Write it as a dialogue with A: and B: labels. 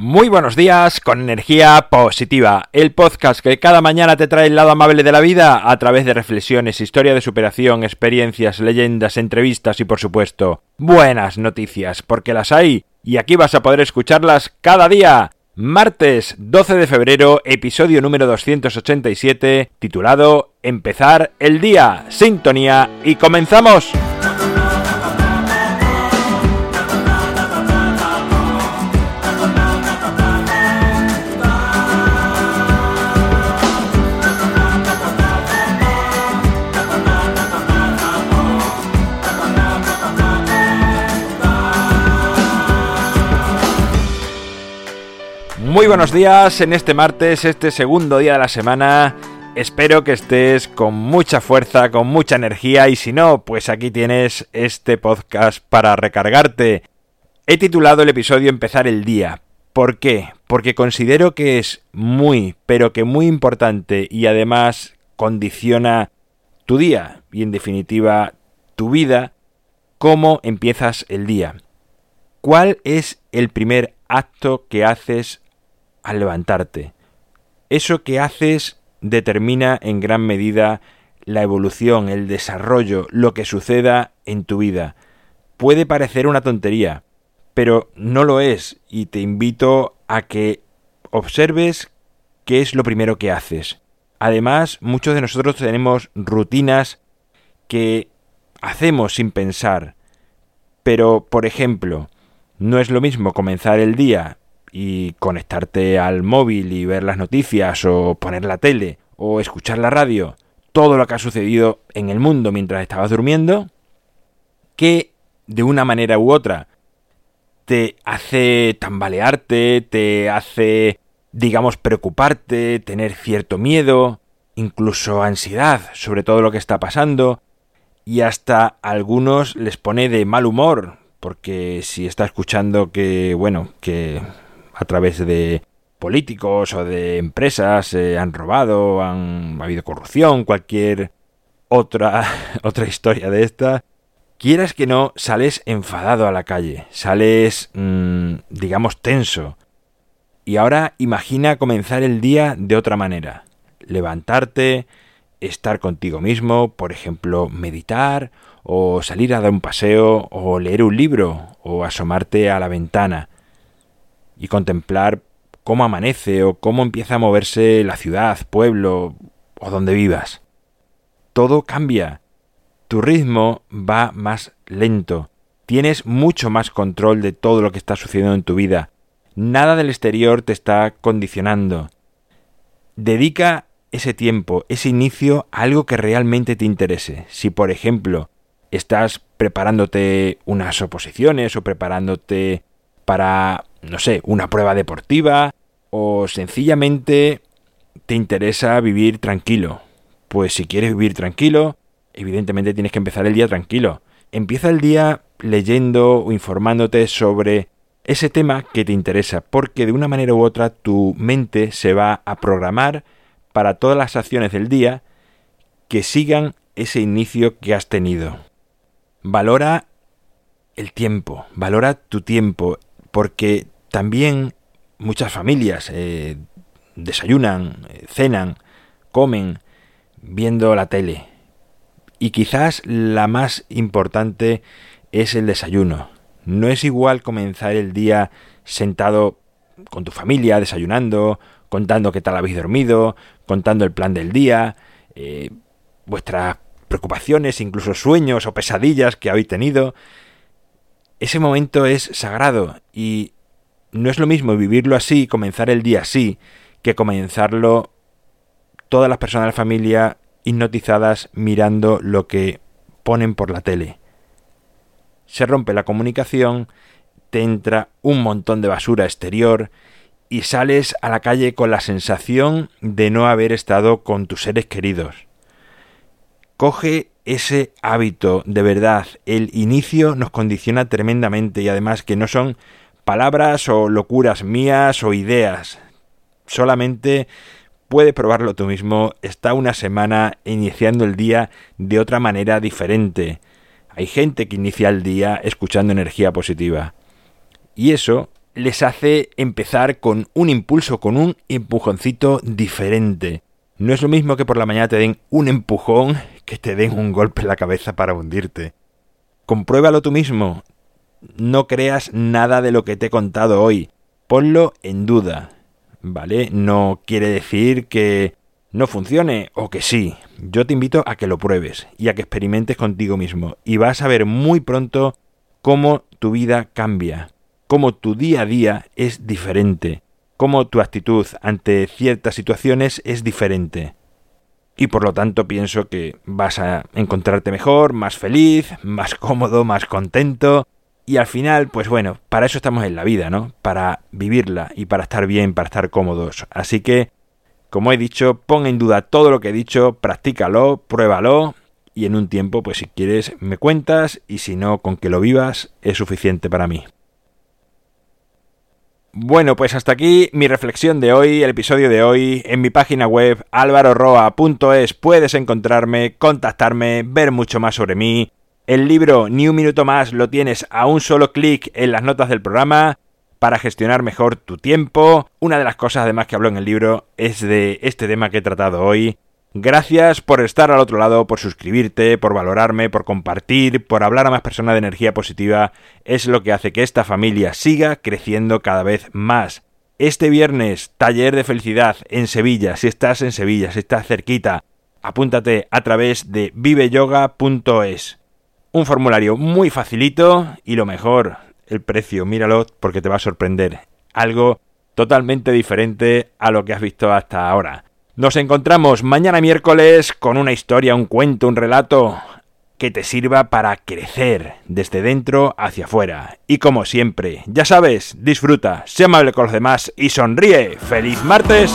A: Muy buenos días con energía positiva, el podcast que cada mañana te trae el lado amable de la vida a través de reflexiones, historia de superación, experiencias, leyendas, entrevistas y por supuesto buenas noticias, porque las hay y aquí vas a poder escucharlas cada día. Martes 12 de febrero, episodio número 287, titulado Empezar el día, sintonía y comenzamos. Muy buenos días en este martes, este segundo día de la semana. Espero que estés con mucha fuerza, con mucha energía y si no, pues aquí tienes este podcast para recargarte. He titulado el episodio Empezar el día. ¿Por qué? Porque considero que es muy, pero que muy importante y además condiciona tu día y en definitiva tu vida, cómo empiezas el día. ¿Cuál es el primer acto que haces al levantarte. Eso que haces determina en gran medida la evolución, el desarrollo, lo que suceda en tu vida. Puede parecer una tontería, pero no lo es y te invito a que observes qué es lo primero que haces. Además, muchos de nosotros tenemos rutinas que hacemos sin pensar. Pero, por ejemplo, no es lo mismo comenzar el día y conectarte al móvil y ver las noticias o poner la tele o escuchar la radio, todo lo que ha sucedido en el mundo mientras estabas durmiendo, que de una manera u otra te hace tambalearte, te hace, digamos, preocuparte, tener cierto miedo, incluso ansiedad sobre todo lo que está pasando, y hasta a algunos les pone de mal humor, porque si está escuchando que, bueno, que a través de políticos o de empresas se han robado, han ha habido corrupción, cualquier otra otra historia de esta, quieras que no, sales enfadado a la calle, sales mm, digamos tenso. Y ahora imagina comenzar el día de otra manera. Levantarte, estar contigo mismo, por ejemplo, meditar, o salir a dar un paseo, o leer un libro, o asomarte a la ventana y contemplar cómo amanece o cómo empieza a moverse la ciudad, pueblo o donde vivas. Todo cambia. Tu ritmo va más lento. Tienes mucho más control de todo lo que está sucediendo en tu vida. Nada del exterior te está condicionando. Dedica ese tiempo, ese inicio a algo que realmente te interese. Si, por ejemplo, estás preparándote unas oposiciones o preparándote para no sé, una prueba deportiva o sencillamente te interesa vivir tranquilo. Pues si quieres vivir tranquilo, evidentemente tienes que empezar el día tranquilo. Empieza el día leyendo o informándote sobre ese tema que te interesa, porque de una manera u otra tu mente se va a programar para todas las acciones del día que sigan ese inicio que has tenido. Valora el tiempo, valora tu tiempo, porque también muchas familias eh, desayunan, eh, cenan, comen viendo la tele. Y quizás la más importante es el desayuno. No es igual comenzar el día sentado con tu familia, desayunando, contando qué tal habéis dormido, contando el plan del día, eh, vuestras preocupaciones, incluso sueños o pesadillas que habéis tenido. Ese momento es sagrado y no es lo mismo vivirlo así, comenzar el día así, que comenzarlo todas las personas de la familia hipnotizadas mirando lo que ponen por la tele. Se rompe la comunicación, te entra un montón de basura exterior y sales a la calle con la sensación de no haber estado con tus seres queridos. Coge ese hábito de verdad. El inicio nos condiciona tremendamente y además que no son palabras o locuras mías o ideas. Solamente puedes probarlo tú mismo. Está una semana iniciando el día de otra manera diferente. Hay gente que inicia el día escuchando energía positiva. Y eso les hace empezar con un impulso, con un empujoncito diferente. No es lo mismo que por la mañana te den un empujón que te den un golpe en la cabeza para hundirte. Compruébalo tú mismo. No creas nada de lo que te he contado hoy. Ponlo en duda. ¿Vale? No quiere decir que no funcione o que sí. Yo te invito a que lo pruebes y a que experimentes contigo mismo. Y vas a ver muy pronto cómo tu vida cambia cómo tu día a día es diferente, cómo tu actitud ante ciertas situaciones es diferente. Y por lo tanto pienso que vas a encontrarte mejor, más feliz, más cómodo, más contento. Y al final, pues bueno, para eso estamos en la vida, ¿no? Para vivirla y para estar bien, para estar cómodos. Así que, como he dicho, pon en duda todo lo que he dicho, practícalo, pruébalo y en un tiempo, pues si quieres, me cuentas y si no, con que lo vivas es suficiente para mí. Bueno, pues hasta aquí mi reflexión de hoy, el episodio de hoy. En mi página web alvaroroa.es puedes encontrarme, contactarme, ver mucho más sobre mí. El libro Ni un minuto más lo tienes a un solo clic en las notas del programa para gestionar mejor tu tiempo. Una de las cosas además que hablo en el libro es de este tema que he tratado hoy, Gracias por estar al otro lado, por suscribirte, por valorarme, por compartir, por hablar a más personas de energía positiva. Es lo que hace que esta familia siga creciendo cada vez más. Este viernes, taller de felicidad en Sevilla. Si estás en Sevilla, si estás cerquita, apúntate a través de viveyoga.es. Un formulario muy facilito y lo mejor, el precio, míralo porque te va a sorprender. Algo totalmente diferente a lo que has visto hasta ahora. Nos encontramos mañana miércoles con una historia, un cuento, un relato que te sirva para crecer desde dentro hacia afuera. Y como siempre, ya sabes, disfruta, sé amable con los demás y sonríe. ¡Feliz martes!